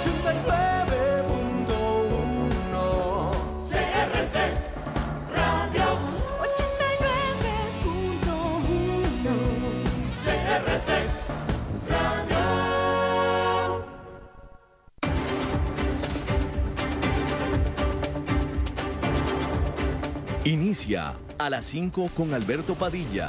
89.1 CRC Radio. 89.1 CRC Radio. Inicia a las 5 con Alberto Padilla.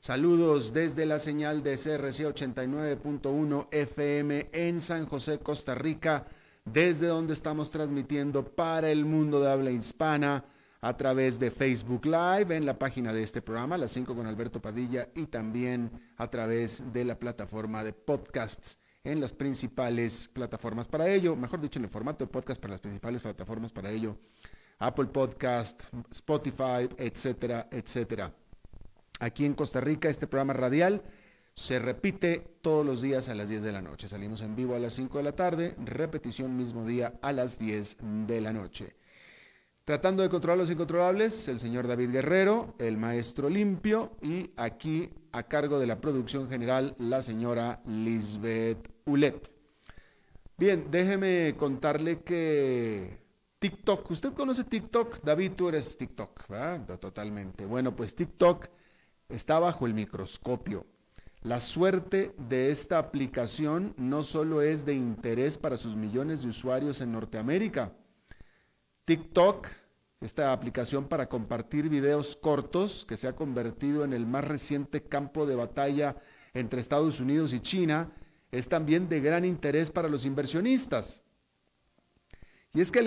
Saludos desde la señal de CRC 89.1 FM en San José, Costa Rica, desde donde estamos transmitiendo para el mundo de habla hispana a través de Facebook Live en la página de este programa, Las 5 con Alberto Padilla, y también a través de la plataforma de podcasts en las principales plataformas para ello, mejor dicho, en el formato de podcast para las principales plataformas para ello, Apple Podcast, Spotify, etcétera, etcétera. Aquí en Costa Rica este programa radial se repite todos los días a las 10 de la noche. Salimos en vivo a las 5 de la tarde, repetición mismo día a las 10 de la noche. Tratando de controlar los incontrolables, el señor David Guerrero, el maestro limpio y aquí a cargo de la producción general la señora Lisbeth Ulet. Bien, déjeme contarle que TikTok, ¿usted conoce TikTok? David, tú eres TikTok, ¿verdad? Totalmente. Bueno, pues TikTok está bajo el microscopio. La suerte de esta aplicación no solo es de interés para sus millones de usuarios en Norteamérica. TikTok, esta aplicación para compartir videos cortos que se ha convertido en el más reciente campo de batalla entre Estados Unidos y China, es también de gran interés para los inversionistas. Y es que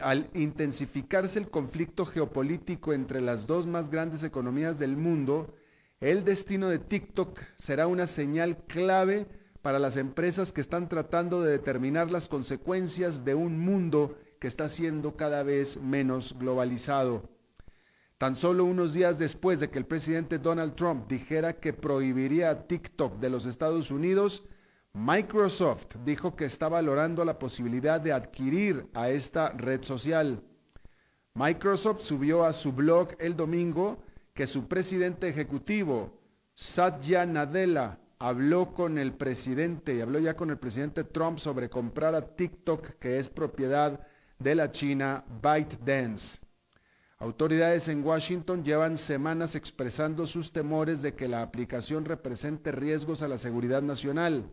al intensificarse el conflicto geopolítico entre las dos más grandes economías del mundo, el destino de TikTok será una señal clave para las empresas que están tratando de determinar las consecuencias de un mundo que está siendo cada vez menos globalizado. Tan solo unos días después de que el presidente Donald Trump dijera que prohibiría a TikTok de los Estados Unidos, Microsoft dijo que está valorando la posibilidad de adquirir a esta red social. Microsoft subió a su blog el domingo que su presidente ejecutivo, Satya Nadella, habló con el presidente y habló ya con el presidente Trump sobre comprar a TikTok, que es propiedad de la China ByteDance. Autoridades en Washington llevan semanas expresando sus temores de que la aplicación represente riesgos a la seguridad nacional.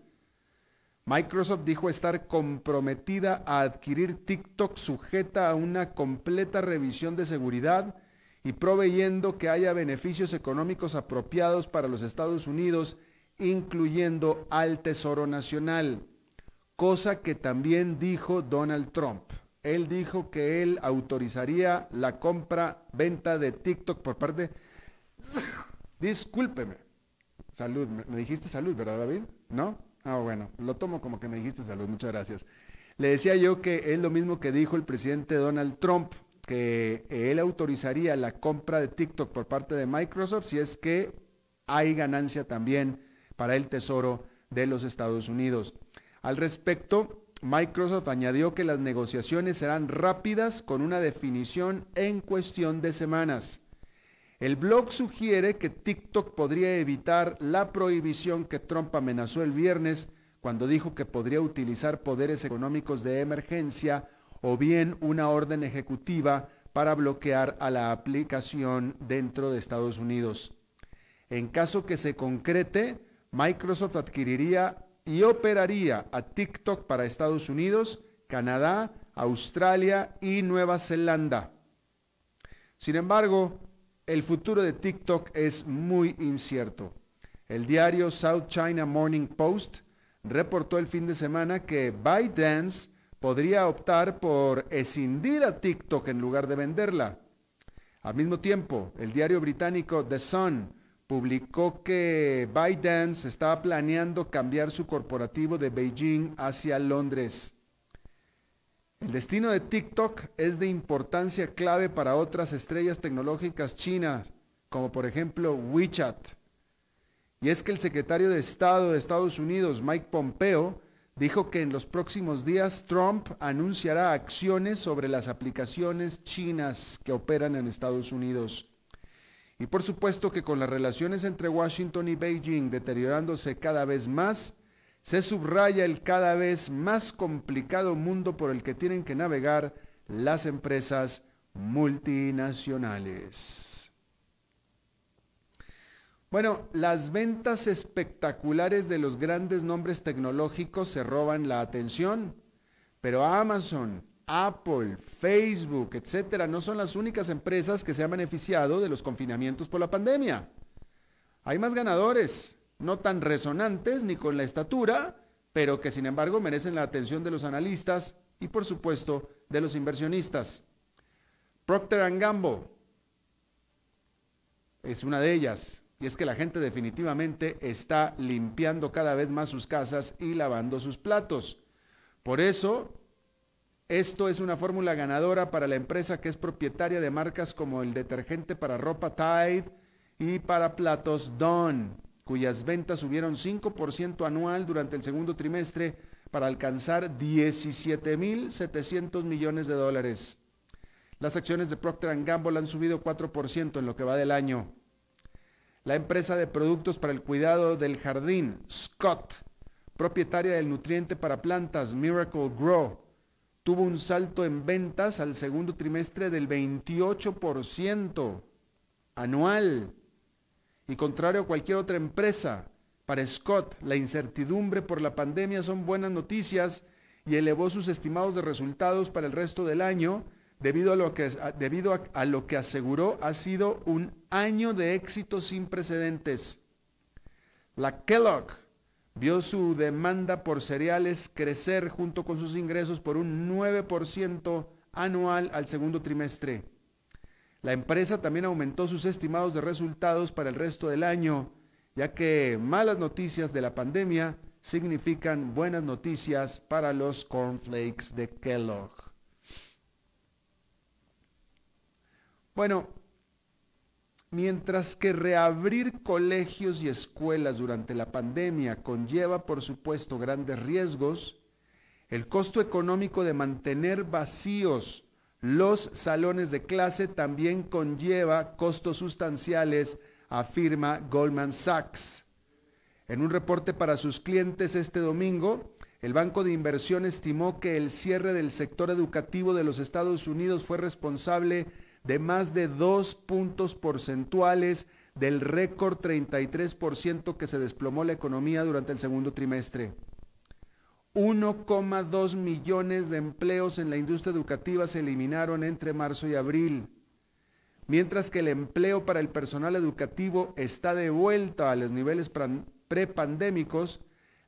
Microsoft dijo estar comprometida a adquirir TikTok sujeta a una completa revisión de seguridad y proveyendo que haya beneficios económicos apropiados para los Estados Unidos, incluyendo al Tesoro Nacional, cosa que también dijo Donald Trump. Él dijo que él autorizaría la compra, venta de TikTok por parte... Discúlpeme. Salud, me dijiste salud, ¿verdad David? ¿No? Ah, bueno, lo tomo como que me dijiste salud, muchas gracias. Le decía yo que es lo mismo que dijo el presidente Donald Trump, que él autorizaría la compra de TikTok por parte de Microsoft si es que hay ganancia también para el Tesoro de los Estados Unidos. Al respecto, Microsoft añadió que las negociaciones serán rápidas con una definición en cuestión de semanas. El blog sugiere que TikTok podría evitar la prohibición que Trump amenazó el viernes cuando dijo que podría utilizar poderes económicos de emergencia o bien una orden ejecutiva para bloquear a la aplicación dentro de Estados Unidos. En caso que se concrete, Microsoft adquiriría y operaría a TikTok para Estados Unidos, Canadá, Australia y Nueva Zelanda. Sin embargo, el futuro de TikTok es muy incierto. El diario South China Morning Post reportó el fin de semana que ByteDance podría optar por escindir a TikTok en lugar de venderla. Al mismo tiempo, el diario británico The Sun publicó que ByteDance estaba planeando cambiar su corporativo de Beijing hacia Londres. El destino de TikTok es de importancia clave para otras estrellas tecnológicas chinas, como por ejemplo WeChat. Y es que el secretario de Estado de Estados Unidos, Mike Pompeo, dijo que en los próximos días Trump anunciará acciones sobre las aplicaciones chinas que operan en Estados Unidos. Y por supuesto que con las relaciones entre Washington y Beijing deteriorándose cada vez más, se subraya el cada vez más complicado mundo por el que tienen que navegar las empresas multinacionales. Bueno, las ventas espectaculares de los grandes nombres tecnológicos se roban la atención, pero Amazon, Apple, Facebook, etcétera, no son las únicas empresas que se han beneficiado de los confinamientos por la pandemia. Hay más ganadores, no tan resonantes ni con la estatura, pero que sin embargo merecen la atención de los analistas y por supuesto de los inversionistas. Procter Gamble es una de ellas, y es que la gente definitivamente está limpiando cada vez más sus casas y lavando sus platos. Por eso, esto es una fórmula ganadora para la empresa que es propietaria de marcas como el detergente para ropa Tide y para platos Dawn, cuyas ventas subieron 5% anual durante el segundo trimestre para alcanzar 17.700 millones de dólares. Las acciones de Procter Gamble han subido 4% en lo que va del año. La empresa de productos para el cuidado del jardín, Scott, propietaria del nutriente para plantas Miracle Grow, tuvo un salto en ventas al segundo trimestre del 28% anual. Y contrario a cualquier otra empresa, para Scott la incertidumbre por la pandemia son buenas noticias y elevó sus estimados de resultados para el resto del año debido a lo que, debido a, lo que aseguró ha sido un año de éxito sin precedentes. La Kellogg vio su demanda por cereales crecer junto con sus ingresos por un 9% anual al segundo trimestre. La empresa también aumentó sus estimados de resultados para el resto del año, ya que malas noticias de la pandemia significan buenas noticias para los cornflakes de Kellogg. Bueno, mientras que reabrir colegios y escuelas durante la pandemia conlleva, por supuesto, grandes riesgos, el costo económico de mantener vacíos los salones de clase también conlleva costos sustanciales, afirma Goldman Sachs. En un reporte para sus clientes este domingo, el Banco de Inversión estimó que el cierre del sector educativo de los Estados Unidos fue responsable de más de dos puntos porcentuales del récord 33% que se desplomó la economía durante el segundo trimestre. 1,2 millones de empleos en la industria educativa se eliminaron entre marzo y abril, mientras que el empleo para el personal educativo está de vuelta a los niveles prepandémicos,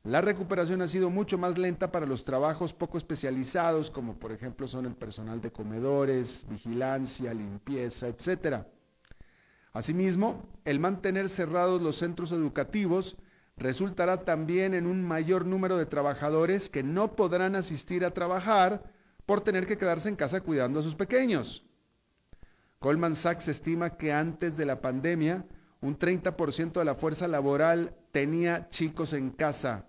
la recuperación ha sido mucho más lenta para los trabajos poco especializados, como por ejemplo son el personal de comedores, vigilancia, limpieza, etc. Asimismo, el mantener cerrados los centros educativos resultará también en un mayor número de trabajadores que no podrán asistir a trabajar por tener que quedarse en casa cuidando a sus pequeños. Goldman Sachs estima que antes de la pandemia, un 30% de la fuerza laboral tenía chicos en casa.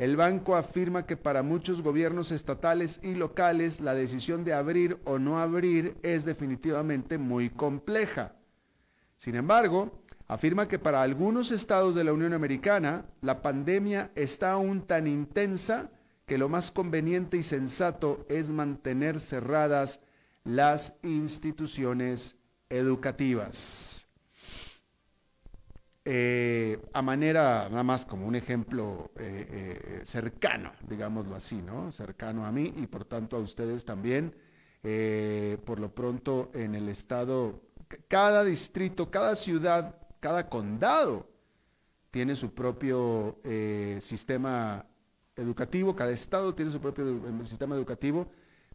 El banco afirma que para muchos gobiernos estatales y locales la decisión de abrir o no abrir es definitivamente muy compleja. Sin embargo, afirma que para algunos estados de la Unión Americana la pandemia está aún tan intensa que lo más conveniente y sensato es mantener cerradas las instituciones educativas. Eh, a manera, nada más como un ejemplo eh, eh, cercano, digámoslo así, ¿no? Cercano a mí y por tanto a ustedes también. por lo pronto en el estado, cada distrito, cada ciudad cada condado tiene su propio eh, sistema educativo, cada estado tiene su propio em, sistema educativo,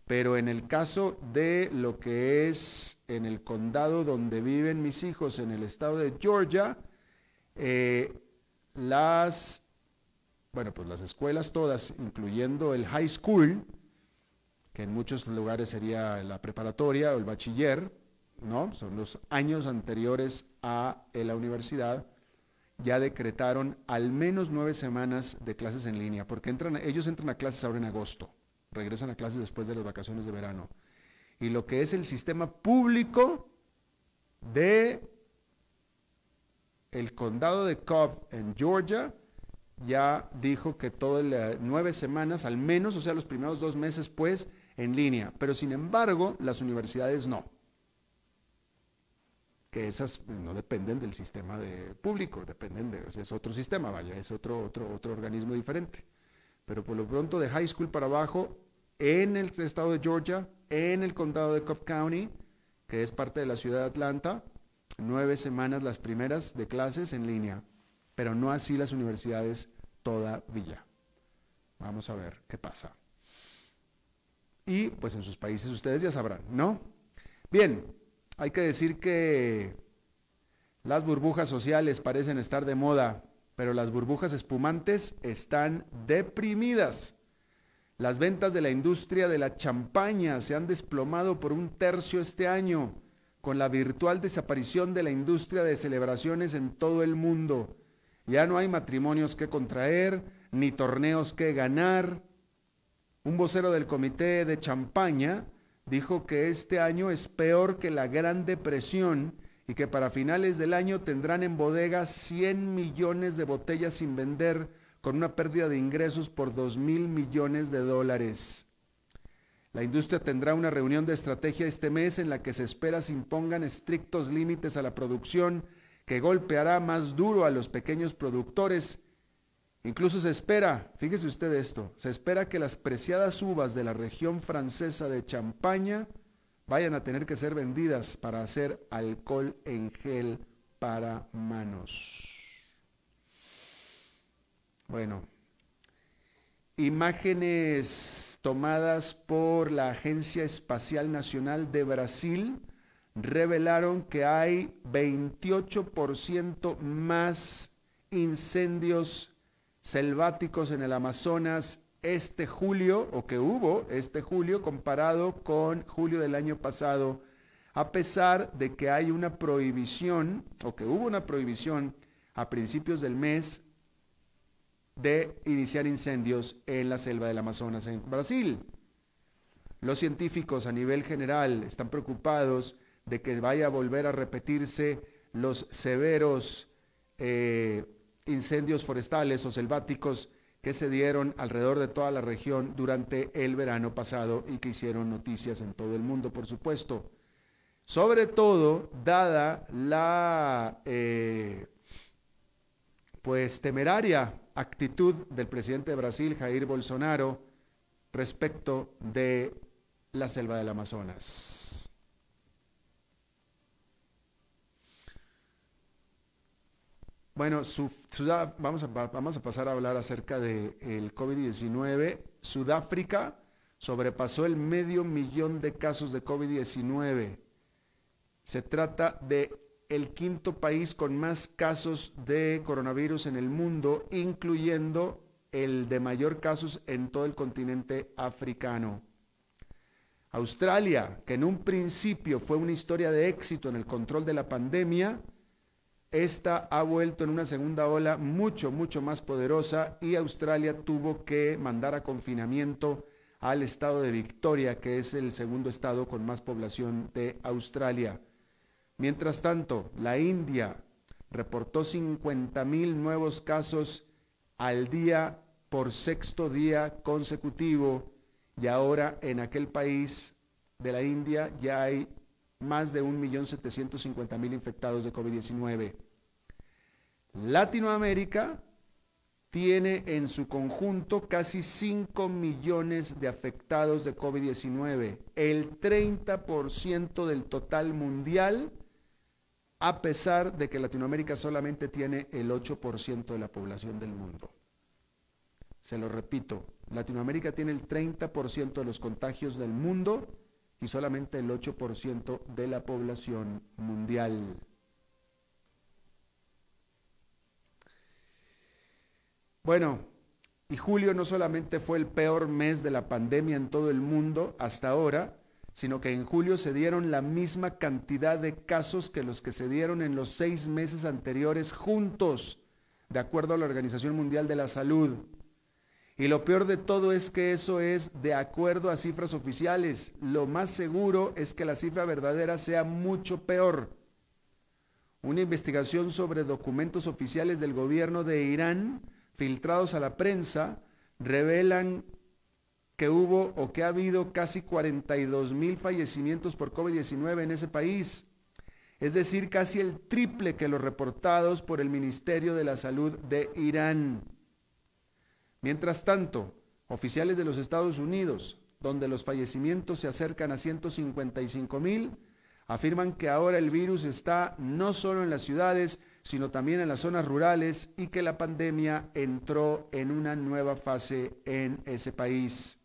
pero en el caso de lo que es en el condado donde viven mis hijos, en el estado de Georgia, eh, las, bueno, pues las escuelas todas, incluyendo el high school, que en muchos lugares sería la preparatoria o el bachiller, ¿no? Son los años anteriores a la universidad, ya decretaron al menos nueve semanas de clases en línea, porque entran, ellos entran a clases ahora en agosto, regresan a clases después de las vacaciones de verano. Y lo que es el sistema público de el condado de Cobb en Georgia ya dijo que todo el, nueve semanas, al menos, o sea, los primeros dos meses, pues, en línea. Pero sin embargo, las universidades no. Que esas pues, no dependen del sistema de público, dependen de, es otro sistema, vaya, es otro, otro, otro organismo diferente. Pero por lo pronto de high school para abajo, en el estado de Georgia, en el condado de Cobb County, que es parte de la ciudad de Atlanta, nueve semanas las primeras de clases en línea, pero no así las universidades todavía. Vamos a ver qué pasa. Y pues en sus países ustedes ya sabrán, ¿no? Bien, hay que decir que las burbujas sociales parecen estar de moda, pero las burbujas espumantes están deprimidas. Las ventas de la industria de la champaña se han desplomado por un tercio este año, con la virtual desaparición de la industria de celebraciones en todo el mundo. Ya no hay matrimonios que contraer, ni torneos que ganar. Un vocero del comité de champaña dijo que este año es peor que la Gran Depresión y que para finales del año tendrán en bodega 100 millones de botellas sin vender con una pérdida de ingresos por 2 mil millones de dólares. La industria tendrá una reunión de estrategia este mes en la que se espera se impongan estrictos límites a la producción que golpeará más duro a los pequeños productores. Incluso se espera, fíjese usted esto, se espera que las preciadas uvas de la región francesa de Champaña vayan a tener que ser vendidas para hacer alcohol en gel para manos. Bueno, imágenes tomadas por la Agencia Espacial Nacional de Brasil revelaron que hay 28% más incendios selváticos en el Amazonas este julio, o que hubo este julio, comparado con julio del año pasado, a pesar de que hay una prohibición, o que hubo una prohibición a principios del mes de iniciar incendios en la selva del Amazonas en Brasil. Los científicos a nivel general están preocupados de que vaya a volver a repetirse los severos eh, incendios forestales o selváticos que se dieron alrededor de toda la región durante el verano pasado y que hicieron noticias en todo el mundo, por supuesto. Sobre todo, dada la eh, pues temeraria actitud del presidente de Brasil, Jair Bolsonaro, respecto de la selva del Amazonas. Bueno, vamos, a, vamos, a, pasar a hablar acerca del el COVID-19. Sudáfrica sobrepasó el medio millón de casos de COVID-19. Se trata de el quinto país con más casos de coronavirus en el mundo, incluyendo el de mayor casos en todo el continente africano. Australia, que en un principio fue una historia de éxito en el control de la pandemia, esta ha vuelto en una segunda ola mucho, mucho más poderosa y Australia tuvo que mandar a confinamiento al estado de Victoria, que es el segundo estado con más población de Australia. Mientras tanto, la India reportó 50 mil nuevos casos al día por sexto día consecutivo y ahora en aquel país de la India ya hay más de 1.750.000 infectados de COVID-19. Latinoamérica tiene en su conjunto casi 5 millones de afectados de COVID-19, el 30% del total mundial a pesar de que Latinoamérica solamente tiene el 8% de la población del mundo. Se lo repito, Latinoamérica tiene el 30% de los contagios del mundo y solamente el 8% de la población mundial. Bueno, Y julio no solamente fue el peor mes de la pandemia en todo el mundo hasta ahora, sino que en julio se dieron la misma cantidad de casos que los que se dieron en los seis meses anteriores juntos, de acuerdo a la Organización Mundial de la Salud. Y lo peor de todo es que eso es de acuerdo a cifras oficiales. Lo más seguro es que la cifra verdadera sea mucho peor. Una investigación sobre documentos oficiales del gobierno de Irán filtrados a la prensa revelan que hubo o que ha habido casi 42 mil fallecimientos por COVID-19 en ese país, es decir, casi el triple que los reportados por el Ministerio de la Salud de Irán. Mientras tanto, oficiales de los Estados Unidos, donde los fallecimientos se acercan a 155 mil, afirman que ahora el virus está no solo en las ciudades, sino también en las zonas rurales y que la pandemia entró en una nueva fase en ese país.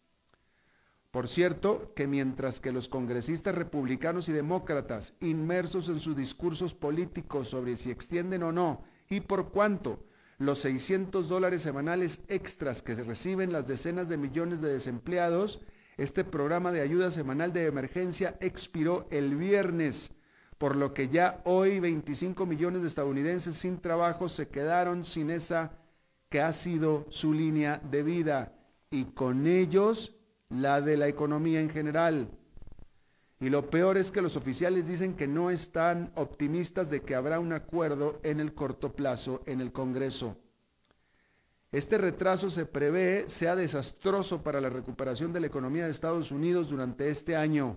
Por cierto, que mientras que los congresistas republicanos y demócratas, inmersos en sus discursos políticos sobre si extienden o no y por cuánto los 600 dólares semanales extras que reciben las decenas de millones de desempleados, este programa de ayuda semanal de emergencia expiró el viernes, por lo que ya hoy 25 millones de estadounidenses sin trabajo se quedaron sin esa que ha sido su línea de vida. Y con ellos la de la economía en general. Y lo peor es que los oficiales dicen que no están optimistas de que habrá un acuerdo en el corto plazo en el Congreso. Este retraso se prevé sea desastroso para la recuperación de la economía de Estados Unidos durante este año.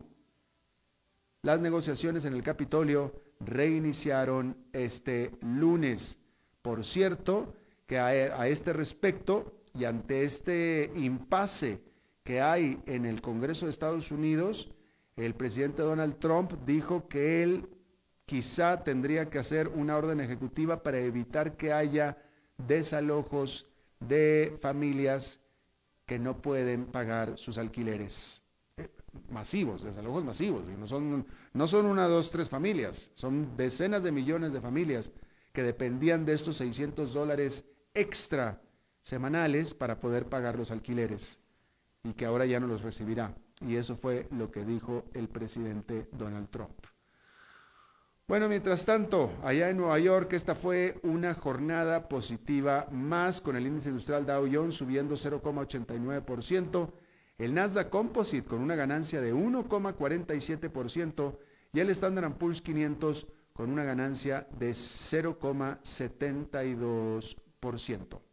Las negociaciones en el Capitolio reiniciaron este lunes. Por cierto, que a, a este respecto y ante este impasse que hay en el Congreso de Estados Unidos, el presidente Donald Trump dijo que él quizá tendría que hacer una orden ejecutiva para evitar que haya desalojos de familias que no pueden pagar sus alquileres eh, masivos, desalojos masivos. No son, no son una, dos, tres familias, son decenas de millones de familias que dependían de estos 600 dólares extra semanales para poder pagar los alquileres y que ahora ya no los recibirá. Y eso fue lo que dijo el presidente Donald Trump. Bueno, mientras tanto, allá en Nueva York, esta fue una jornada positiva más con el índice industrial Dow Jones subiendo 0,89%, el Nasdaq Composite con una ganancia de 1,47% y el Standard Poor's 500 con una ganancia de 0,72%.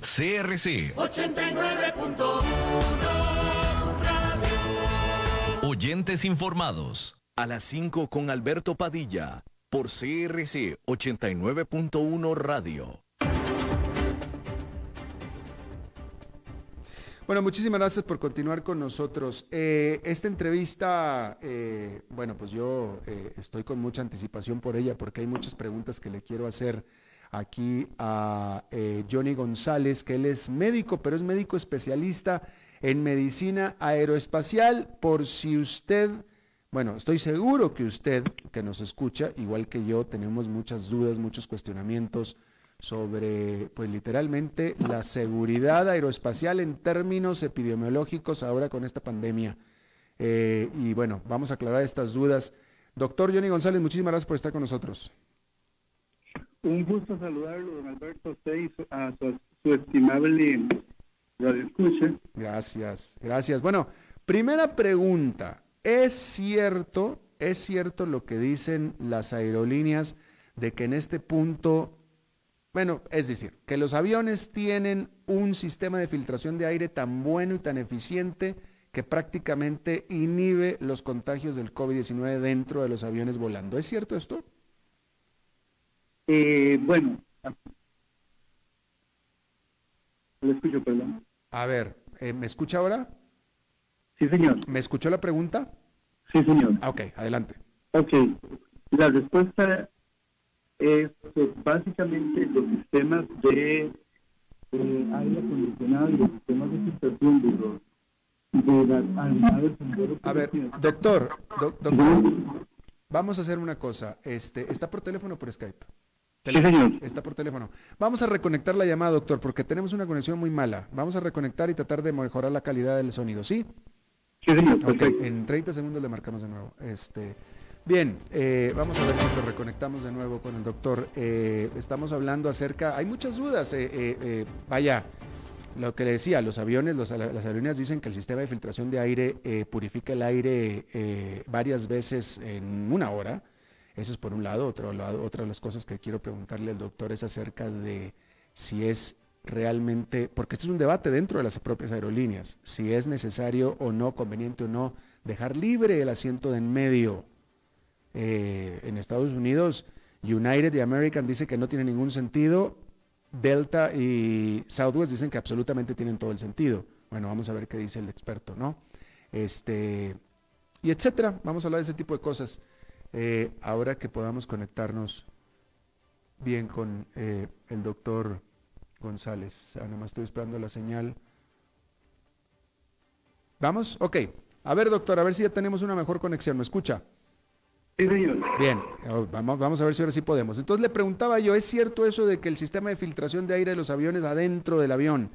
CRC 89.1 Oyentes informados. A las 5 con Alberto Padilla, por CRC 89.1 Radio. Bueno, muchísimas gracias por continuar con nosotros. Eh, esta entrevista, eh, bueno, pues yo eh, estoy con mucha anticipación por ella porque hay muchas preguntas que le quiero hacer aquí a eh, Johnny González, que él es médico, pero es médico especialista en medicina aeroespacial. Por si usted, bueno, estoy seguro que usted que nos escucha, igual que yo, tenemos muchas dudas, muchos cuestionamientos sobre, pues literalmente, la seguridad aeroespacial en términos epidemiológicos ahora con esta pandemia. Eh, y bueno, vamos a aclarar estas dudas. Doctor Johnny González, muchísimas gracias por estar con nosotros. Un gusto saludarlo, don Alberto, a a su, estimable radioescucha. Gracias, gracias. Bueno, primera pregunta. ¿Es cierto, es cierto lo que dicen las aerolíneas de que en este punto, bueno, es decir, que los aviones tienen un sistema de filtración de aire tan bueno y tan eficiente que prácticamente inhibe los contagios del COVID-19 dentro de los aviones volando. ¿Es cierto esto? Eh, bueno, lo escucho, perdón. A ver, eh, ¿me escucha ahora? Sí, señor. ¿Me escuchó la pregunta? Sí, señor. Ah, ok, adelante. Ok, la respuesta es que básicamente los sistemas de eh, aire acondicionado y los sistemas de filtración de los A ver, doctor, doc- doctor, vamos a hacer una cosa. Este, ¿Está por teléfono o por Skype? Sí, señor. Está por teléfono. Vamos a reconectar la llamada, doctor, porque tenemos una conexión muy mala. Vamos a reconectar y tratar de mejorar la calidad del sonido, ¿sí? Sí, señor. Ok, Perfecto. en 30 segundos le marcamos de nuevo. Este, bien, eh, vamos a ver si lo reconectamos de nuevo con el doctor. Eh, estamos hablando acerca, hay muchas dudas. eh, eh, eh, vaya, lo que le decía, los aviones, los- las aerolíneas dicen que el sistema de filtración de aire eh, purifica el aire eh, varias veces en una hora. Eso es por un lado. Otro lado. Otra de las cosas que quiero preguntarle al doctor es acerca de si es realmente, porque esto es un debate dentro de las propias aerolíneas, si es necesario o no, conveniente o no, dejar libre el asiento de en medio. Eh, en Estados Unidos, United y American dice que no tiene ningún sentido, Delta y Southwest dicen que absolutamente tienen todo el sentido. Bueno, vamos a ver qué dice el experto, ¿no? Este, y etcétera. Vamos a hablar de ese tipo de cosas. Eh, ahora que podamos conectarnos bien con eh, el doctor González. Ah, nada más estoy esperando la señal. ¿Vamos? Ok. A ver, doctor, a ver si ya tenemos una mejor conexión. ¿Me escucha? Sí, señor. Bien, oh, vamos, vamos a ver si ahora sí podemos. Entonces le preguntaba yo, ¿es cierto eso de que el sistema de filtración de aire de los aviones adentro del avión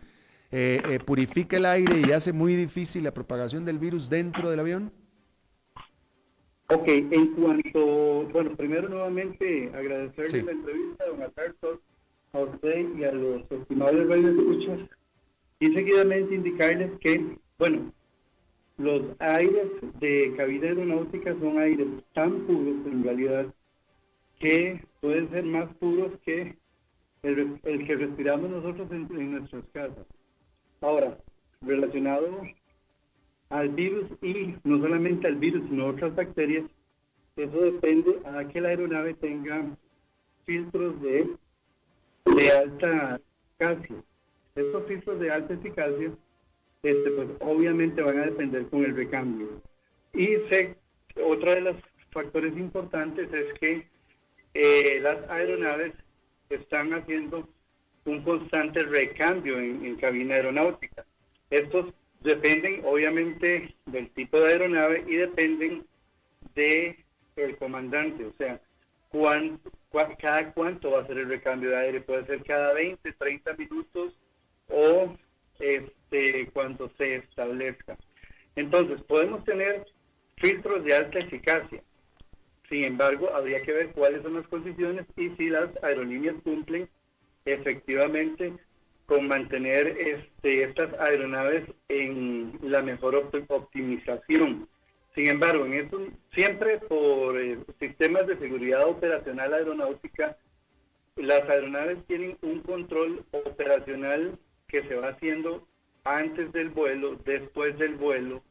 eh, eh, purifica el aire y hace muy difícil la propagación del virus dentro del avión? Ok, en cuanto, bueno, primero nuevamente agradecerle Sí. la entrevista, don Alberto, a usted y a los estimables radioescuchas, y seguidamente indicarles que, bueno, los aires de cabina aeronáutica son aires tan puros en realidad que pueden ser más puros que el, el que respiramos nosotros en, en nuestras casas. Ahora, relacionado al virus y no solamente al virus, sino otras bacterias, eso depende a que la aeronave tenga filtros de, de alta eficacia. Estos filtros de alta eficacia, este, pues obviamente van a depender con el recambio. Y sé, otra de los factores importantes es que eh, las aeronaves están haciendo un constante recambio en, en cabina aeronáutica. Estos dependen obviamente del tipo de aeronave y dependen de el comandante, o sea, cuán- cada cuánto va a ser el recambio de aire, puede ser cada 20, 30 minutos o este cuando se establezca. Entonces, podemos tener filtros de alta eficacia. Sin embargo, habría que ver cuáles son las condiciones y si las aerolíneas cumplen efectivamente con mantener este, estas aeronaves en la mejor opti- optimización. Sin embargo, en eso siempre por eh, sistemas de seguridad operacional aeronáutica, las aeronaves tienen un control operacional que se va haciendo antes del vuelo, después del vuelo,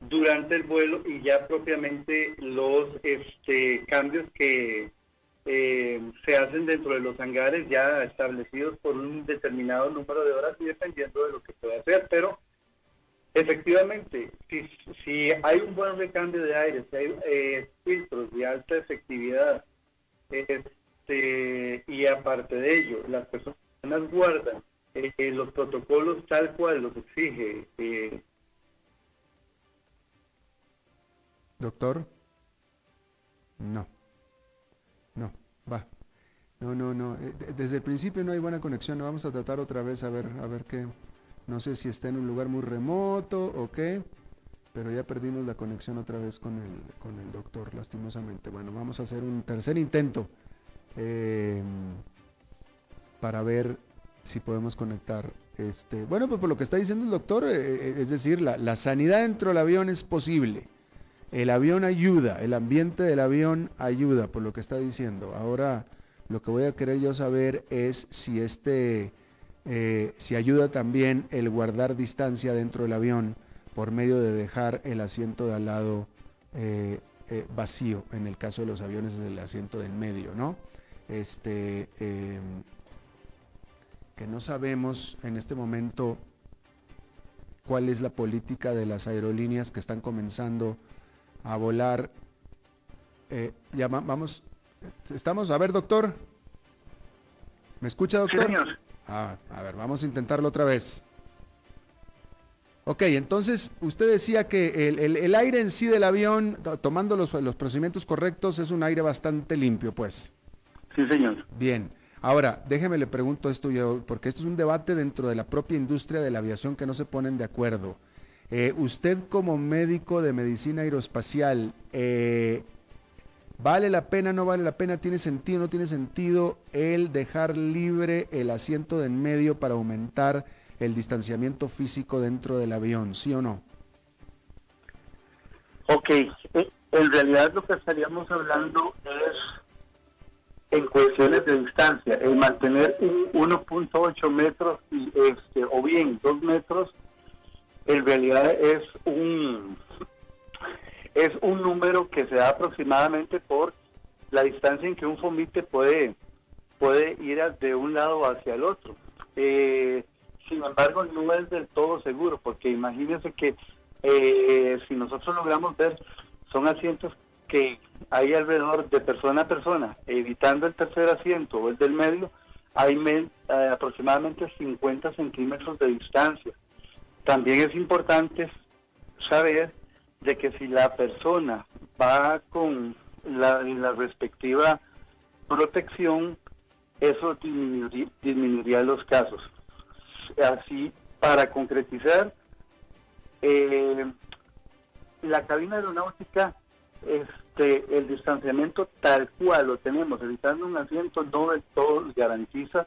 durante el vuelo y ya propiamente los este, cambios que eh, se hacen dentro de los hangares ya establecidos por un determinado número de horas y dependiendo de lo que pueda hacer, pero efectivamente, si, si hay un buen recambio de aire, si hay eh, filtros de alta efectividad, este, y aparte de ello, las personas guardan eh, eh, los protocolos tal cual los exige eh, Doctor. No. No, no, no. eh, de- Desde el principio no hay buena conexión. Vamos a tratar otra vez a ver, a ver qué. No sé si está en un lugar muy remoto o qué. Pero ya perdimos la conexión otra vez con el, con el doctor, lastimosamente. Bueno, vamos a hacer un tercer intento eh, para ver si podemos conectar. Este, bueno, pues por lo que está diciendo el doctor, eh, eh, es decir, la, la sanidad dentro del avión es posible. El avión ayuda, el ambiente del avión ayuda, por lo que está diciendo. Ahora, Lo que voy a querer yo saber es si este, eh, si ayuda también el guardar distancia dentro del avión por medio de dejar el asiento de al lado eh, eh, vacío, en el caso de los aviones el asiento del medio, ¿no? Este, em, que no sabemos en este momento cuál es la política de las aerolíneas que están comenzando a volar. Ya vamos, estamos, a ver, doctor. ¿Me escucha, doctor? Ah, a ver, vamos a intentarlo otra vez. Ok, entonces usted decía que el, aire en sí del avión, tomando los, los, procedimientos correctos, es un aire bastante limpio, pues. Sí, señor. Bien. Ahora, déjeme le pregunto esto yo, porque esto es un debate dentro de la propia industria de la aviación que no se ponen de acuerdo. Eh, usted como médico de medicina aeroespacial, eh, ¿vale la pena, no vale la pena, tiene sentido, no tiene sentido el dejar libre el asiento de en medio para aumentar el distanciamiento físico dentro del avión, ¿sí o no? Ok, eh, en realidad lo que estaríamos hablando es en cuestiones de distancia, el mantener 1.8 metros y este, o bien 2 metros, en realidad es un es un número que se da aproximadamente por la distancia en que un fomite puede puede ir de un lado hacia el otro. Eh, sin embargo, no es del todo seguro, porque imagínense que eh, si nosotros logramos ver, son asientos que hay alrededor de persona a persona, evitando el tercer asiento o el del medio, hay eh, aproximadamente 50 centímetros de distancia. También es importante saber de que si la persona va con la, respectiva protección, eso disminuiría los casos así para concretizar, eh, la cabina aeronáutica, este, el distanciamiento tal cual lo tenemos, evitando un asiento, no del todo garantiza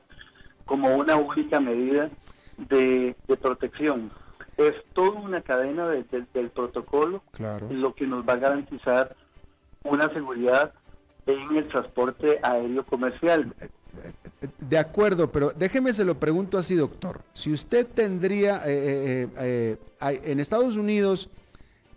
como una única medida de, protección. Es toda una cadena del protocolo lo que nos va a garantizar una seguridad en el transporte aéreo comercial. De acuerdo, pero déjeme se lo pregunto así, doctor. Si usted tendría, eh, eh, eh, en Estados Unidos,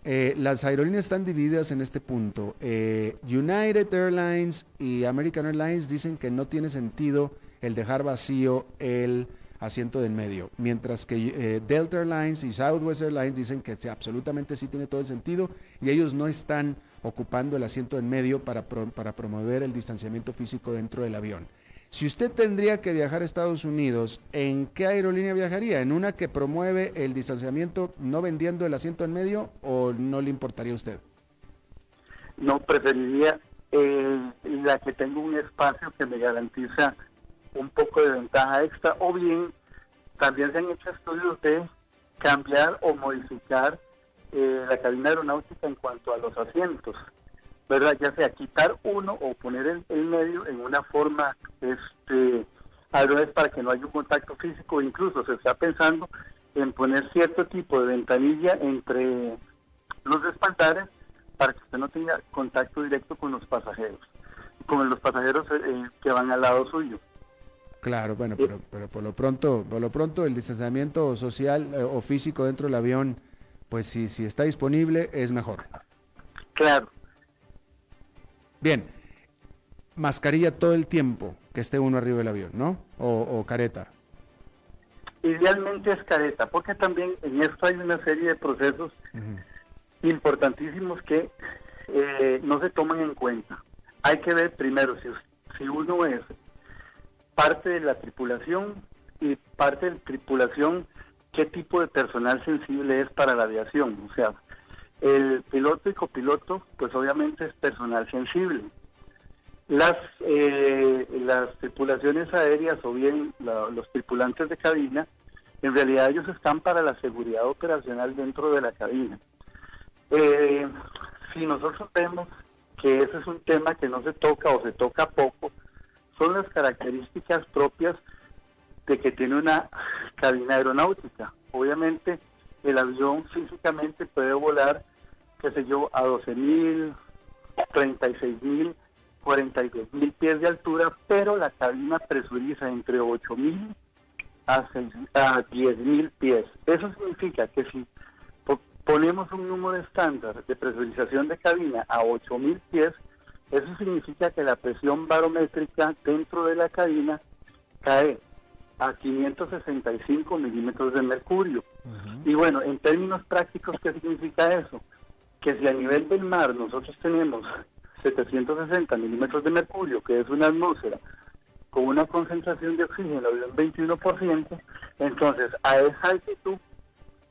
las aerolíneas están divididas en este punto. United Airlines y American Airlines dicen que no tiene sentido el dejar vacío el asiento del medio, mientras que Delta Airlines y Southwest Airlines dicen que absolutamente sí tiene todo el sentido y ellos no están ocupando el asiento en medio para, para promover el distanciamiento físico dentro del avión. Si usted tendría que viajar a Estados Unidos, ¿en qué aerolínea viajaría? ¿En una que promueve el distanciamiento no vendiendo el asiento en medio o no le importaría a usted? No, preferiría eh, la que tenga un espacio que me garantiza un poco de ventaja extra o bien también se han hecho estudios de cambiar o modificar eh, la cabina aeronáutica en cuanto a los asientos. ¿verdad? Ya sea quitar uno o poner el, medio en una forma, este, revés para que no haya un contacto físico, incluso se está pensando en poner cierto tipo de ventanilla entre los espaldares para que usted no tenga contacto directo con los pasajeros, con los pasajeros eh, que van al lado suyo. Claro, bueno, pero, pero por lo pronto, por lo pronto el distanciamiento social eh, o físico dentro del avión, pues si, si está disponible es mejor. Claro, Bien, mascarilla todo el tiempo que esté uno arriba del avión, ¿no? O, careta. Idealmente es careta, porque también en esto hay una serie de procesos importantísimos que eh, no se toman en cuenta. Hay que ver primero si, si uno es parte de la tripulación y parte de la tripulación, qué tipo de personal sensible es para la aviación. O sea, el piloto y copiloto, pues obviamente es personal sensible. Las, eh, las tripulaciones aéreas o bien los tripulantes de cabina, en realidad ellos están para la seguridad operacional dentro de la cabina. Eh, si nosotros vemos que ese es un tema que no se toca o se toca poco, son las características propias de que tiene una cabina aeronáutica. Obviamente el avión físicamente puede volar qué sé yo, a 12 mil, 36 mil 42 mil pies de altura, pero la cabina presuriza entre 8 mil a, 10 mil pies. Eso significa que si ponemos un número estándar de presurización de cabina a 8 mil pies, eso significa que la presión barométrica dentro de la cabina cae a 565 milímetros de mercurio. Y bueno, en términos prácticos, ¿qué significa eso? Que si a nivel del mar nosotros tenemos 760 milímetros de mercurio, que es una atmósfera, con una concentración de oxígeno de un 21%, entonces a esa altitud,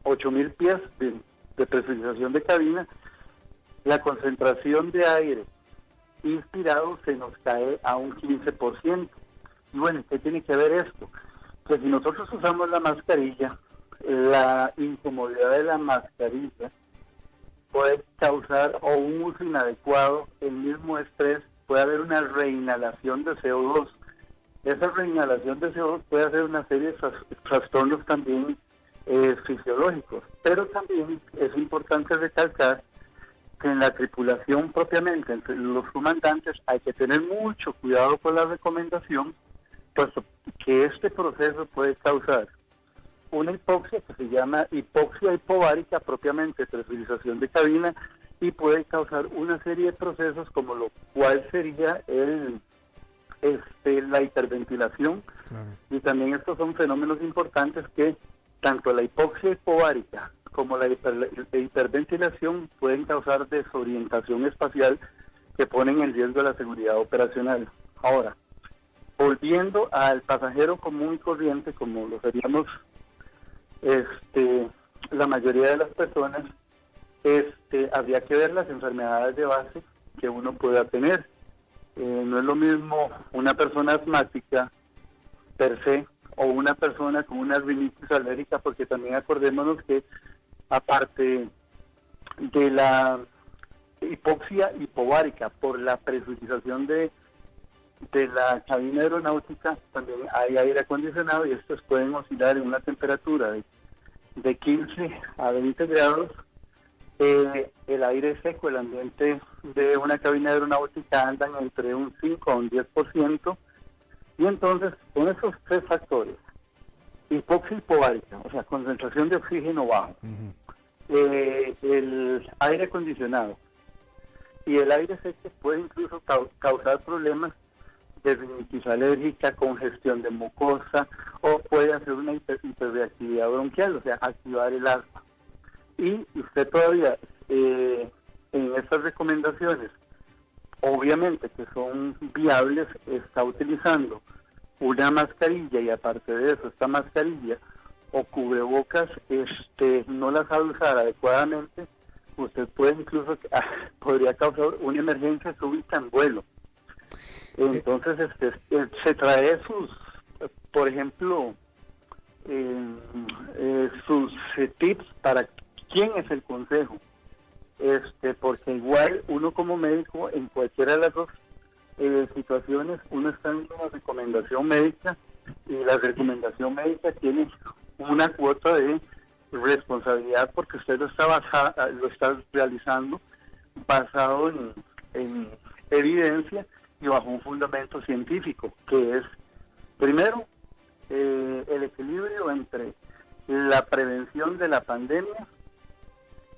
8.000 pies de, de presurización de cabina, la concentración de aire inspirado se nos cae a un 15%. Y bueno, ¿qué tiene que ver esto? Que si nosotros usamos la mascarilla, la incomodidad de la mascarilla puede causar o un uso inadecuado, el mismo estrés, puede haber una reinhalación de CO2. Esa reinhalación de CO2 puede hacer una serie de trastornos también eh, fisiológicos, pero también es importante recalcar que en la tripulación propiamente, entre los comandantes, hay que tener mucho cuidado con la recomendación, puesto que este proceso puede causar una hipoxia que se llama hipoxia hipovárica, propiamente presurización de cabina, y puede causar una serie de procesos como lo cual sería el este la hiperventilación. Y también estos son fenómenos importantes que tanto la hipoxia hipovárica como la, hiperventilación pueden causar desorientación espacial que ponen en riesgo la seguridad operacional. Ahora, volviendo al pasajero común y corriente, como lo seríamos este, la mayoría de las personas, este, habría que ver las enfermedades de base que uno pueda tener. Eh, no es lo mismo una persona asmática per se o una persona con una rinitis alérgica, porque también acordémonos que aparte de la hipoxia hipovárica por la presurización de de la cabina aeronáutica también hay aire acondicionado y estos pueden oscilar en una temperatura de, de 15 a 20 grados. Eh, el aire seco, el ambiente de una cabina aeronáutica andan entre un 5 a un 10%. Y entonces, con esos tres factores, hipoxia hipovárica, o sea, concentración de oxígeno bajo, eh, el aire acondicionado y el aire seco puede incluso causar problemas de rinitis alérgica, congestión de mucosa o puede hacer una hiperreactividad bronquial, o sea, activar el asma. Y usted todavía eh, en estas recomendaciones, obviamente que son viables, está utilizando una mascarilla y aparte de eso, esta mascarilla o cubrebocas este, no las sabe usar adecuadamente, usted puede incluso, podría causar una emergencia súbita en vuelo. Entonces, este, eh, se trae sus, por ejemplo, eh, sus eh, tips para quién es el consejo. Este, porque igual uno como médico, en cualquiera de las dos situaciones, uno está en una recomendación médica y la recomendación médica tiene una cuota de responsabilidad porque usted lo está, lo está realizando basado en, en evidencia y bajo un fundamento científico, que es, primero, eh, el equilibrio entre la prevención de la pandemia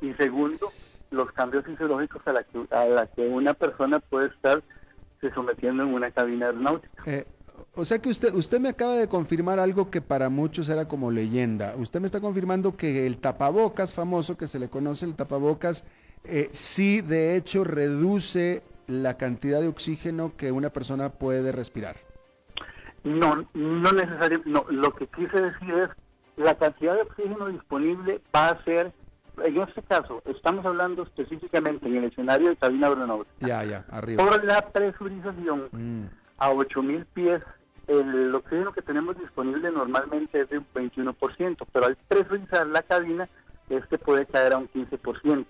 y segundo, los cambios fisiológicos a la que, a la que una persona puede estar se sometiendo en una cabina aeronáutica. Eh, o sea que usted, usted me acaba de confirmar algo que para muchos era como leyenda. Usted me está confirmando que el tapabocas famoso, que se le conoce el tapabocas, eh, sí de hecho reduce la cantidad de oxígeno que una persona puede respirar. No, no necesariamente. No, lo que quise decir es la cantidad de oxígeno disponible va a ser, en este caso, estamos hablando específicamente en el escenario de cabina aeronáutica. Ya, ya, arriba. Por la presurización mm. A 8000 pies, el oxígeno que tenemos disponible normalmente es de un 21%, pero al presurizar la cabina, este puede caer a un 15%.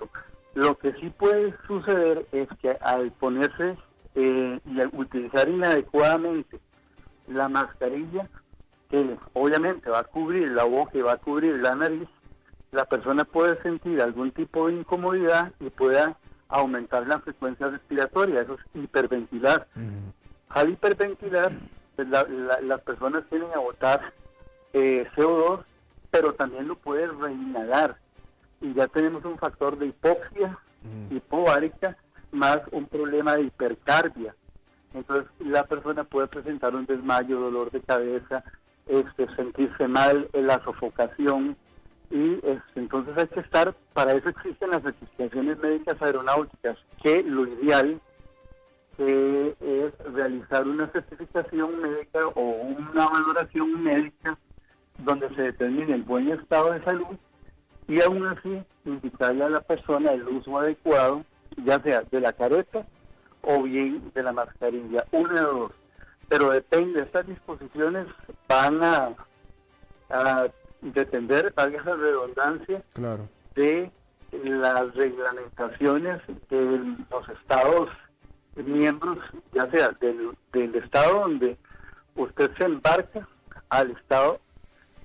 Lo que sí puede suceder es que al ponerse eh, y al utilizar inadecuadamente la mascarilla, que obviamente va a cubrir la boca y va a cubrir la nariz, la persona puede sentir algún tipo de incomodidad y pueda aumentar la frecuencia respiratoria, eso es hiperventilar. Al hiperventilar, pues, las personas tienen a botar eh, CO2, pero también lo pueden reinhalar. Y ya tenemos un factor de hipoxia, hipoárica, más un problema de hipercarbia. Entonces la persona puede presentar un desmayo, dolor de cabeza, este, sentirse mal, la sofocación, y este, entonces hay que estar, para eso existen las certificaciones médicas aeronáuticas, que lo ideal es realizar una certificación médica o una valoración médica donde se determine el buen estado de salud y aún así indicarle a la persona el uso adecuado, ya sea de la careta o bien de la mascarilla, uno de dos. Pero depende, estas disposiciones van a, a depender, valga la redundancia, claro. de las reglamentaciones de los estados miembros, ya sea del, del estado donde usted se embarca al estado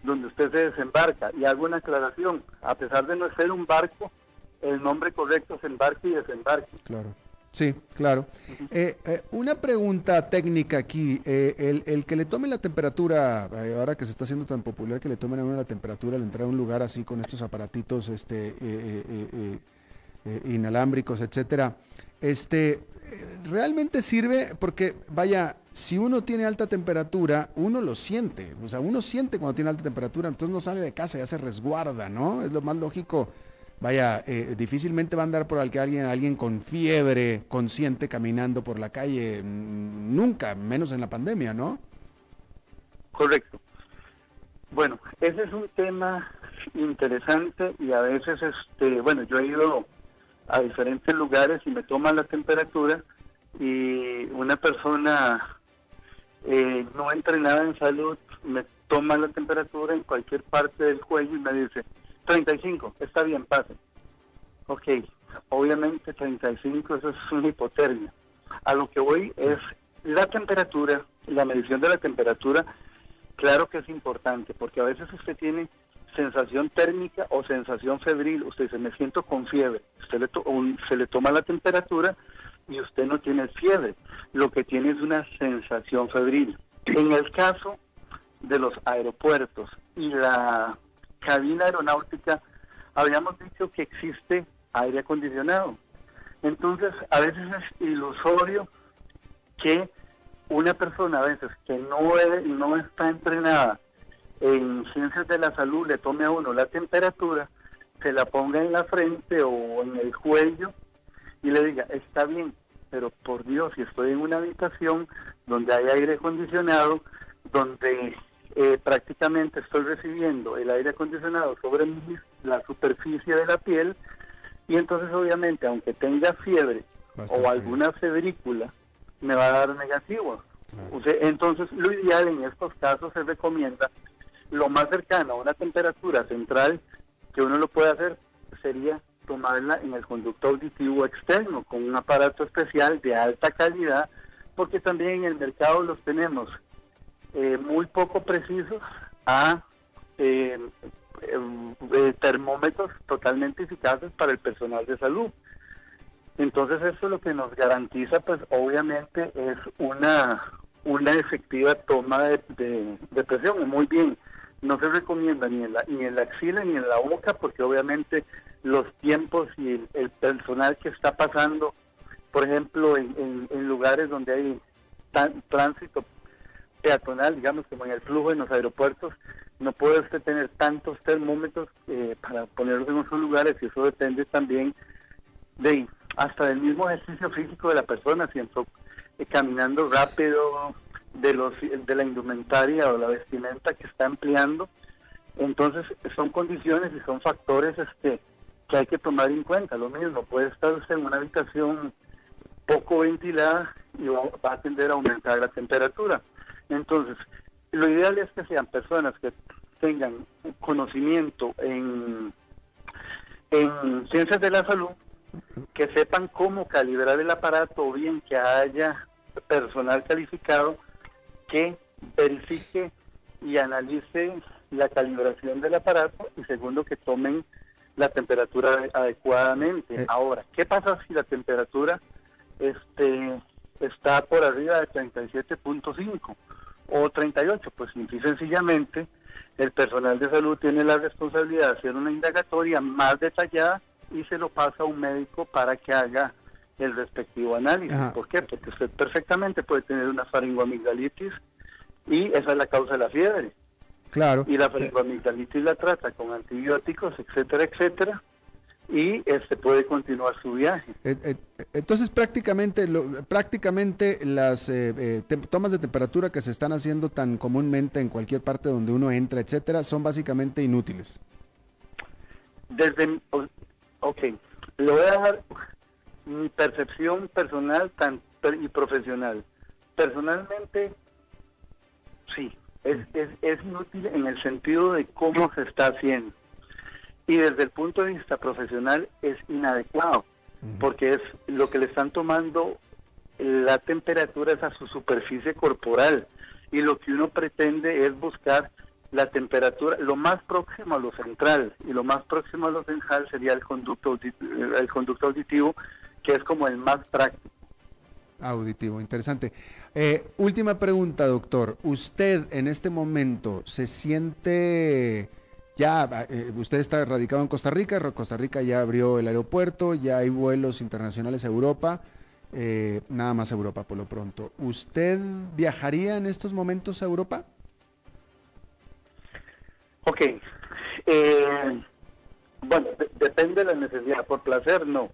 donde usted se desembarca. Y hago una aclaración, a pesar de no ser un barco, el nombre correcto es embarque y desembarque. Claro. Sí, claro. Eh, eh, una pregunta técnica aquí. Eh, el, que le tome la temperatura, ahora que se está haciendo tan popular que le tomen a uno la temperatura al entrar a un lugar así con estos aparatitos este, inalámbricos, etcétera, este, realmente sirve porque, vaya, si uno tiene alta temperatura, uno lo siente. O sea, uno siente cuando tiene alta temperatura, entonces no sale de casa, ya se resguarda, ¿no? Es lo más lógico vaya, eh, difícilmente va a andar por alguien, alguien con fiebre consciente caminando por la calle, mm, nunca, menos en la pandemia, ¿no? Correcto. Bueno, ese es un tema interesante y a veces, este, bueno, yo he ido a diferentes lugares y me toman la temperatura y una persona eh, no entrenada en salud me toma la temperatura en cualquier parte del cuello y me dice, 35, está bien, pase. Ok, obviamente 35, eso es una hipotermia. A lo que voy es la temperatura, la medición de la temperatura, claro que es importante, porque a veces usted tiene sensación térmica o sensación febril, usted dice, me siento con fiebre, usted le se le toma la temperatura y usted no tiene fiebre, lo que tiene es una sensación febril. En el caso de los aeropuertos y la cabina aeronáutica habíamos dicho que existe aire acondicionado. Entonces, a veces es ilusorio que una persona a veces que no, no está entrenada en ciencias de la salud le tome a uno la temperatura, se la ponga en la frente o en el cuello y le diga, está bien, pero por Dios, si estoy en una habitación donde hay aire acondicionado, donde eh, prácticamente estoy recibiendo el aire acondicionado sobre la superficie de la piel y entonces obviamente aunque tenga fiebre o alguna febrícula me va a dar negativo. entonces lo ideal en estos casos se recomienda lo más cercano a una temperatura central que uno lo puede hacer sería tomarla en el conducto auditivo externo con un aparato especial de alta calidad porque también en el mercado los tenemos eh, muy poco precisos a eh, eh, termómetros totalmente eficaces para el personal de salud. Entonces eso lo que nos garantiza, pues obviamente es una, una efectiva toma de, presión. Muy bien, no se recomienda ni en, la, ni en la axila ni en la boca, porque obviamente los tiempos y el, personal que está pasando, por ejemplo, en, lugares donde hay tránsito peatonal, digamos, como en el flujo en los aeropuertos, no puede usted tener tantos termómetros eh, para ponerlos en otros lugares y eso depende también de hasta del mismo ejercicio físico de la persona, si entró eh, caminando rápido, de los de la indumentaria o la vestimenta que está empleando. Entonces son condiciones y son factores este que hay que tomar en cuenta. Lo mismo, puede estar en una habitación poco ventilada y va a tender a aumentar la temperatura. Entonces, lo ideal es que sean personas que tengan conocimiento en, en ciencias de la salud, que sepan cómo calibrar el aparato o bien que haya personal calificado que verifique y analice la calibración del aparato y segundo que tomen la temperatura adecuadamente. Eh. Ahora, ¿qué pasa si la temperatura este, está por arriba de 37.5 o 38? Pues simple y sencillamente el personal de salud tiene la responsabilidad de hacer una indagatoria más detallada y se lo pasa a un médico para que haga el respectivo análisis. Ajá. ¿Por qué? Porque usted perfectamente puede tener una faringoamigdalitis y esa es la causa de la fiebre. Claro. Y la faringoamigdalitis la trata con antibióticos, etcétera, etcétera, y este puede continuar su viaje. Eh, eh, Entonces prácticamente, lo- prácticamente las eh, eh, tomas de temperatura que se están haciendo tan comúnmente en cualquier parte donde uno entra, etcétera, son básicamente inútiles. Desde, ok, le voy a dejar mi percepción personal tan, per- y profesional. Personalmente, sí, es, es, es inútil en el sentido de cómo se está haciendo. Y desde el punto de vista profesional es inadecuado, porque es lo que le están tomando la temperatura es a su superficie corporal y lo que uno pretende es buscar la temperatura lo más próximo a lo central y lo más próximo a lo central sería el conducto audit- el conducto auditivo que es como el más práctico. Auditivo, interesante. Eh, última pregunta, doctor. ¿Usted en este momento se siente ya, eh, usted está radicado en Costa Rica, Costa Rica ya abrió el aeropuerto, ya hay vuelos internacionales a Europa, eh, nada más a Europa por lo pronto. ¿Usted viajaría en estos momentos a Europa? Ok, bueno, de- depende de la necesidad. Por placer, no.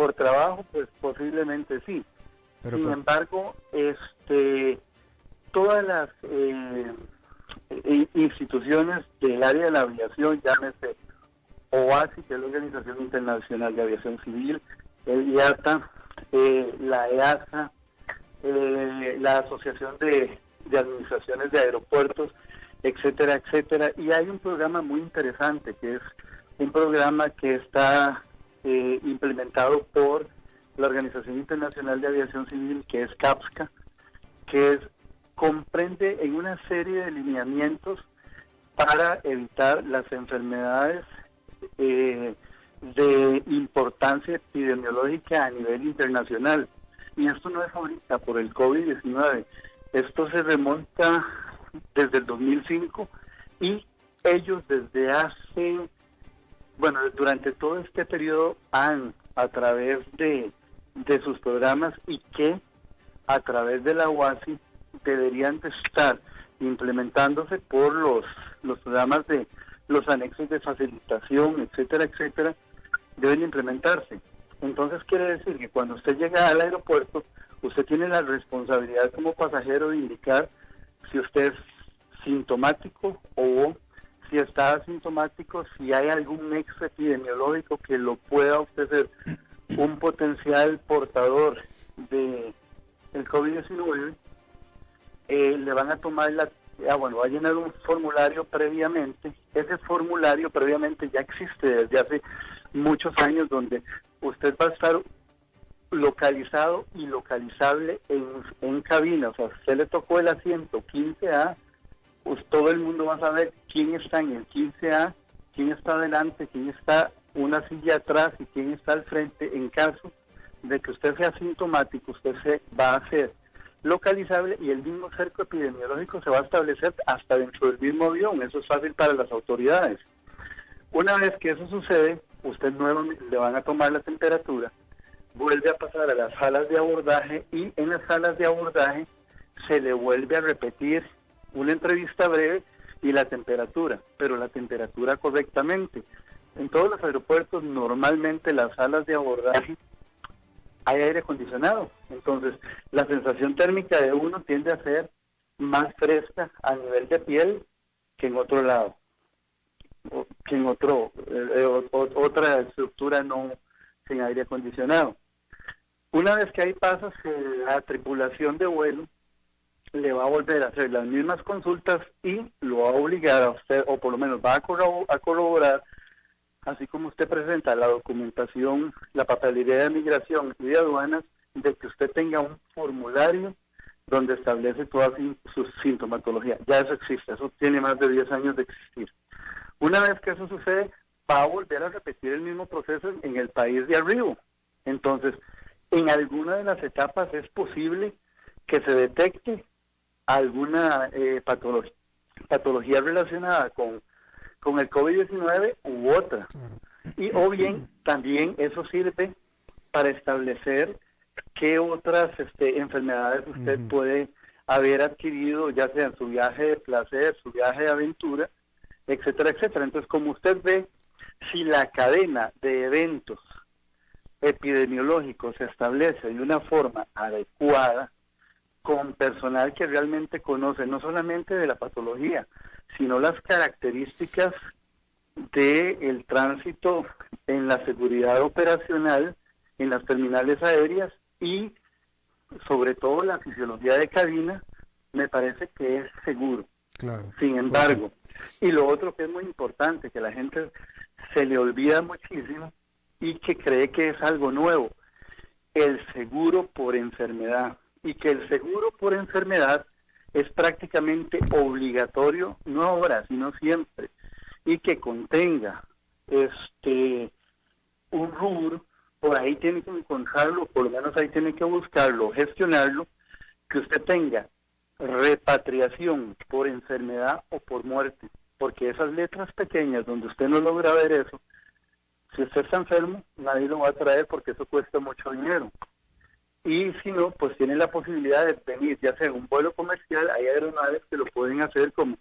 Por trabajo, pues posiblemente sí. Pero, Sin pero- embargo, este, todas las eh, instituciones del área de la aviación, llámese OASI, que es la Organización Internacional de Aviación Civil, el IATA, eh, la EASA, eh, la Asociación de, de Administraciones de Aeropuertos, etcétera, etcétera. Y hay un programa muy interesante que es un programa que está eh, implementado por la Organización Internacional de Aviación Civil, que es CAPSCA, que es, comprende en una serie de lineamientos para evitar las enfermedades eh, de importancia epidemiológica a nivel internacional. Y esto no es ahorita por el COVID-19, esto se remonta desde el 2005 y ellos desde hace, bueno, durante todo este periodo han, a través de, de sus programas y que a través de la UASI deberían de estar implementándose por los, los programas de los anexos de facilitación, etcétera, etcétera, deben implementarse. Entonces quiere decir que cuando usted llega al aeropuerto, usted tiene la responsabilidad como pasajero de indicar si usted es sintomático o si está asintomático, si hay algún nexo epidemiológico que lo pueda usted ser un potencial portador de el COVID-19, eh, le van a tomar la, ah, bueno, va a llenar un formulario previamente. Ese formulario previamente ya existe desde hace muchos años donde usted va a estar localizado y localizable en, en cabina. O sea, usted le tocó el asiento 15A, pues todo el mundo va a saber quién está en el 15A, quién está adelante, quién está una silla atrás y quién está al frente. En caso de que usted sea sintomático, usted se va a ser localizable y el mismo cerco epidemiológico se va a establecer hasta dentro del mismo avión. Eso es fácil para las autoridades. Una vez que eso sucede, usted nuevamente le van a tomar la temperatura, vuelve a pasar a las salas de abordaje y en las salas de abordaje se le vuelve a repetir una entrevista breve y la temperatura, pero la temperatura correctamente. En todos los aeropuertos normalmente las salas de abordaje hay aire acondicionado, entonces la sensación térmica de uno tiende a ser más fresca a nivel de piel que en otro lado, que en otro eh, otra estructura no sin aire acondicionado. Una vez que ahí pasa, se- la tripulación de vuelo le va a volver a hacer las mismas consultas y lo va a obligar a usted, o por lo menos va a corro- a corroborar, así como usted presenta la documentación, la papelería de migración y de aduanas, de que usted tenga un formulario donde establece toda su sintomatología. Ya eso existe, eso tiene más de 10 años de existir. Una vez que eso sucede, va a volver a repetir el mismo proceso en el país de arriba. Entonces, en alguna de las etapas es posible que se detecte alguna eh, patología, patología relacionada con, con el COVID-19 u otra. Y o bien también eso sirve para establecer qué otras este, enfermedades usted puede haber adquirido, ya sea en su viaje de placer, su viaje de aventura, etcétera, etcétera. Entonces, como usted ve, si la cadena de eventos epidemiológicos se establece de una forma adecuada, con personal que realmente conoce no solamente de la patología, sino las características del el tránsito en la seguridad operacional en las terminales aéreas y sobre todo la fisiología de cabina, me parece que es seguro. Claro. Sin embargo, y lo otro que es muy importante, que la gente se le olvida muchísimo y que cree que es algo nuevo, el seguro por enfermedad. Y que el seguro por enfermedad es prácticamente obligatorio, no ahora, sino siempre, y que contenga este un rubro, por ahí tiene que encontrarlo, por lo menos ahí tiene que buscarlo, gestionarlo, que usted tenga repatriación por enfermedad o por muerte, porque esas letras pequeñas donde usted no logra ver eso, si usted está enfermo, nadie lo va a traer porque eso cuesta mucho dinero. Y si no, pues tiene la posibilidad de venir, ya sea un vuelo comercial, hay aeronaves que lo pueden hacer como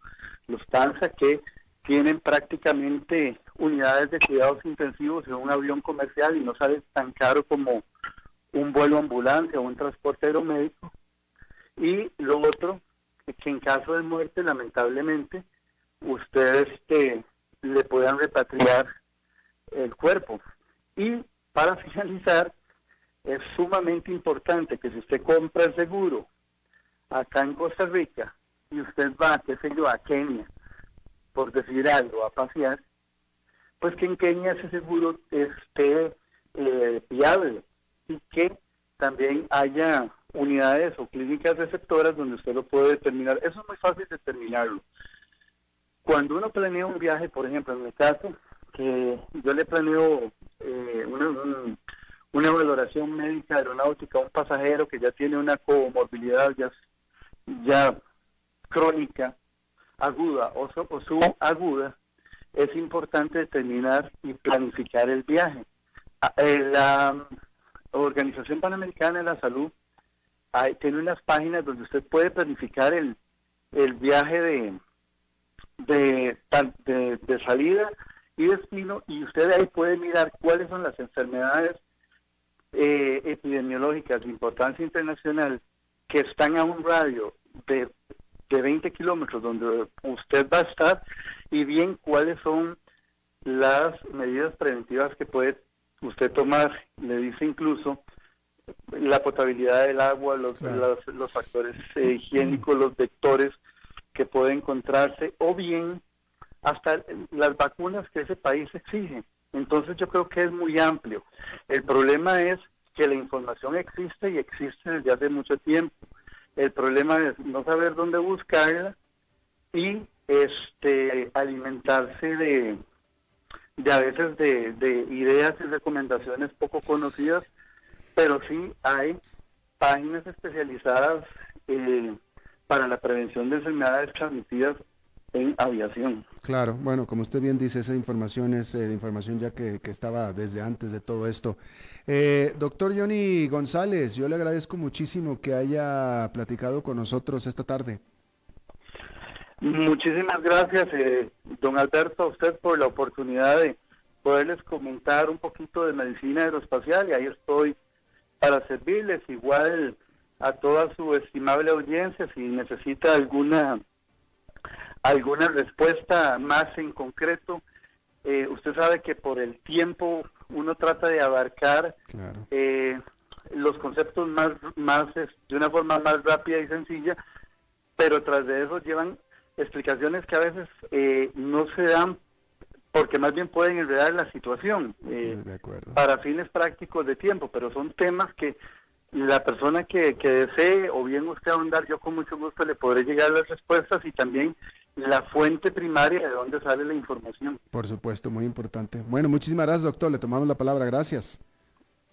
los TANSA, que tienen prácticamente unidades de cuidados intensivos en un avión comercial y no sale tan caro como un vuelo ambulancia o un transporte aeromédico. Y lo otro, que en caso de muerte, lamentablemente, ustedes este, le puedan repatriar el cuerpo. Y para finalizar, es sumamente importante que si usted compra el seguro acá en Costa Rica y usted va, qué sé yo, a Kenia, por decir algo, a pasear, pues que en Kenia ese seguro esté eh, viable y que también haya unidades o clínicas receptoras donde usted lo puede determinar. Eso es muy fácil determinarlo. Cuando uno planea un viaje, por ejemplo, en mi caso, que yo le planeo eh, una, una valoración médica aeronáutica un pasajero que ya tiene una comorbilidad ya, ya crónica, aguda o, o subaguda, es importante determinar y planificar el viaje. Ah, eh, la Organización Panamericana de la Salud tiene unas páginas donde usted puede planificar el, el viaje de, de, de, de salida y destino y usted ahí puede mirar cuáles son las enfermedades eh, epidemiológicas de importancia internacional que están a un radio de, de 20 kilómetros donde usted va a estar y bien cuáles son las medidas preventivas que puede usted tomar. Le dice incluso la potabilidad del agua, los, los, factores eh, higiénicos, los vectores que puede encontrarse o bien hasta las vacunas que ese país exige. Entonces yo creo que es muy amplio. El problema es que la información existe y existe desde hace mucho tiempo. El problema es no saber dónde buscarla y este alimentarse de, de a veces de, de ideas y recomendaciones poco conocidas, pero sí hay páginas especializadas eh, para la prevención de enfermedades transmitidas en aviación. Claro, bueno, como usted bien dice, esa información es eh, información ya que, estaba desde antes de todo esto. Eh, doctor Johnny González, yo le agradezco muchísimo que haya platicado con nosotros esta tarde. Muchísimas gracias, eh, don Alberto, a usted por la oportunidad de poderles comentar un poquito de medicina aeroespacial y ahí estoy para servirles igual a toda su estimable audiencia si necesita alguna alguna respuesta más en concreto. Eh, usted sabe que por el tiempo uno trata de abarcar eh, los conceptos más, más de una forma más rápida y sencilla, pero tras de eso llevan explicaciones que a veces eh, no se dan porque más bien pueden enredar la situación para fines prácticos de tiempo, pero son temas que la persona que, que desee o bien usted ahondar, yo con mucho gusto le podré llegar las respuestas y también la fuente primaria de dónde sale la información. Por supuesto, muy importante. Bueno, muchísimas gracias, doctor. Le tomamos la palabra. Gracias.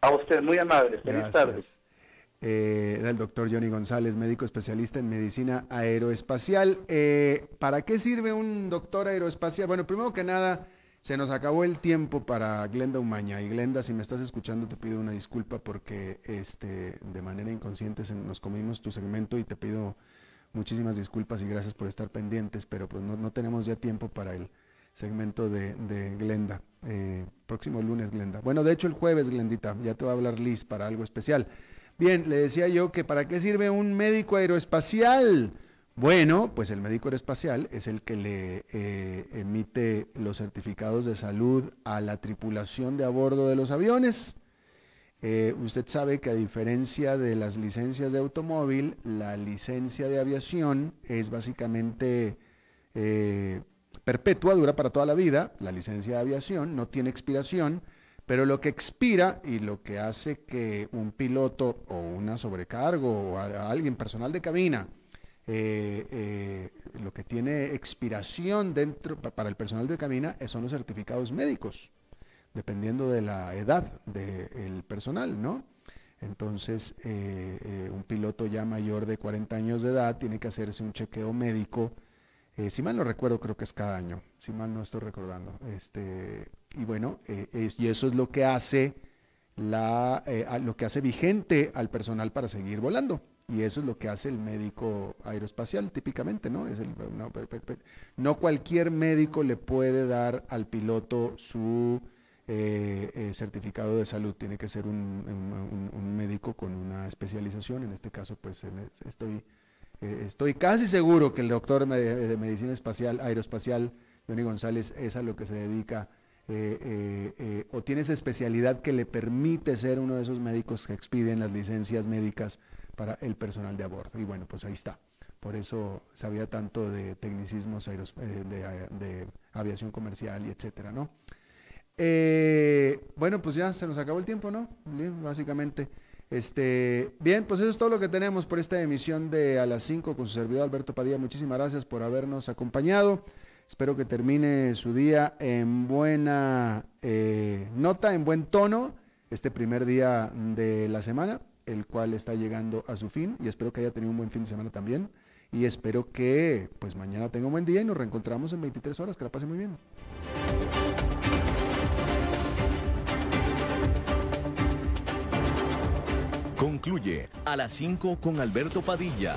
A usted, muy amable. Feliz tarde. Eh, era el doctor Johnny González, médico especialista en medicina aeroespacial. Eh, ¿Para qué sirve un doctor aeroespacial? Bueno, primero que nada, se nos acabó el tiempo para Glenda Umaña. Y Glenda, si me estás escuchando, te pido una disculpa porque este, de manera inconsciente nos comimos tu segmento y te pido muchísimas disculpas y gracias por estar pendientes, pero pues no, tenemos ya tiempo para el segmento de, Glenda. Eh, próximo lunes, Glenda. Bueno, de hecho el jueves, Glendita, ya te va a hablar Liz para algo especial. Bien, le decía yo que para qué sirve un médico aeroespacial. Bueno, pues el médico aeroespacial es el que le eh, emite los certificados de salud a la tripulación de a bordo de los aviones. Eh, usted sabe que a diferencia de las licencias de automóvil, la licencia de aviación es básicamente eh, perpetua, dura para toda la vida. La licencia de aviación no tiene expiración pero lo que expira y lo que hace que un piloto o una sobrecargo o alguien personal de cabina, eh, eh, lo que tiene expiración dentro para el personal de cabina son los certificados médicos, dependiendo de la edad del personal, ¿no? Entonces, eh, un piloto ya mayor de 40 años de edad tiene que hacerse un chequeo médico. si mal no recuerdo, creo que es cada año. Si mal no estoy recordando. Este, y bueno, eh, y eso es lo que hace la, eh, lo que hace vigente al personal para seguir volando. Y eso es lo que hace el médico aeroespacial típicamente, ¿no? Es el, no, cualquier médico le puede dar al piloto su eh, certificado de salud. Tiene que ser un, médico con una especialización. En este caso, pues estoy, estoy casi seguro que el doctor de, medicina espacial, aeroespacial, Johnny González, es a lo que se dedica eh, eh, eh, o tiene esa especialidad que le permite ser uno de esos médicos que expiden las licencias médicas para el personal de a bordo. Y bueno, pues ahí está. Por eso sabía tanto de tecnicismos de, aviación comercial y etcétera, ¿no? bueno, pues ya se nos acabó el tiempo, ¿no? básicamente. Este, bien, pues eso es todo lo que tenemos por esta emisión de A las 5 con su servidor Alberto Padilla. Muchísimas gracias por habernos acompañado. Espero que termine su día en buena eh, nota, en buen tono, este primer día de la semana, el cual está llegando a su fin y espero que haya tenido un buen fin de semana también. Y espero que pues mañana tenga un buen día y nos reencontramos en 23 horas. Que la pase muy bien. Concluye a las 5 con Alberto Padilla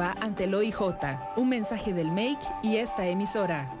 ante el OIJ. Un mensaje del MAKE y esta emisora.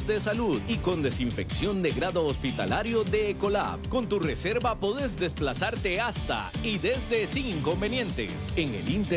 de salud y con desinfección de grado hospitalario de Ecolab. Con tu reserva podés desplazarte hasta y desde sin inconvenientes. En el Inter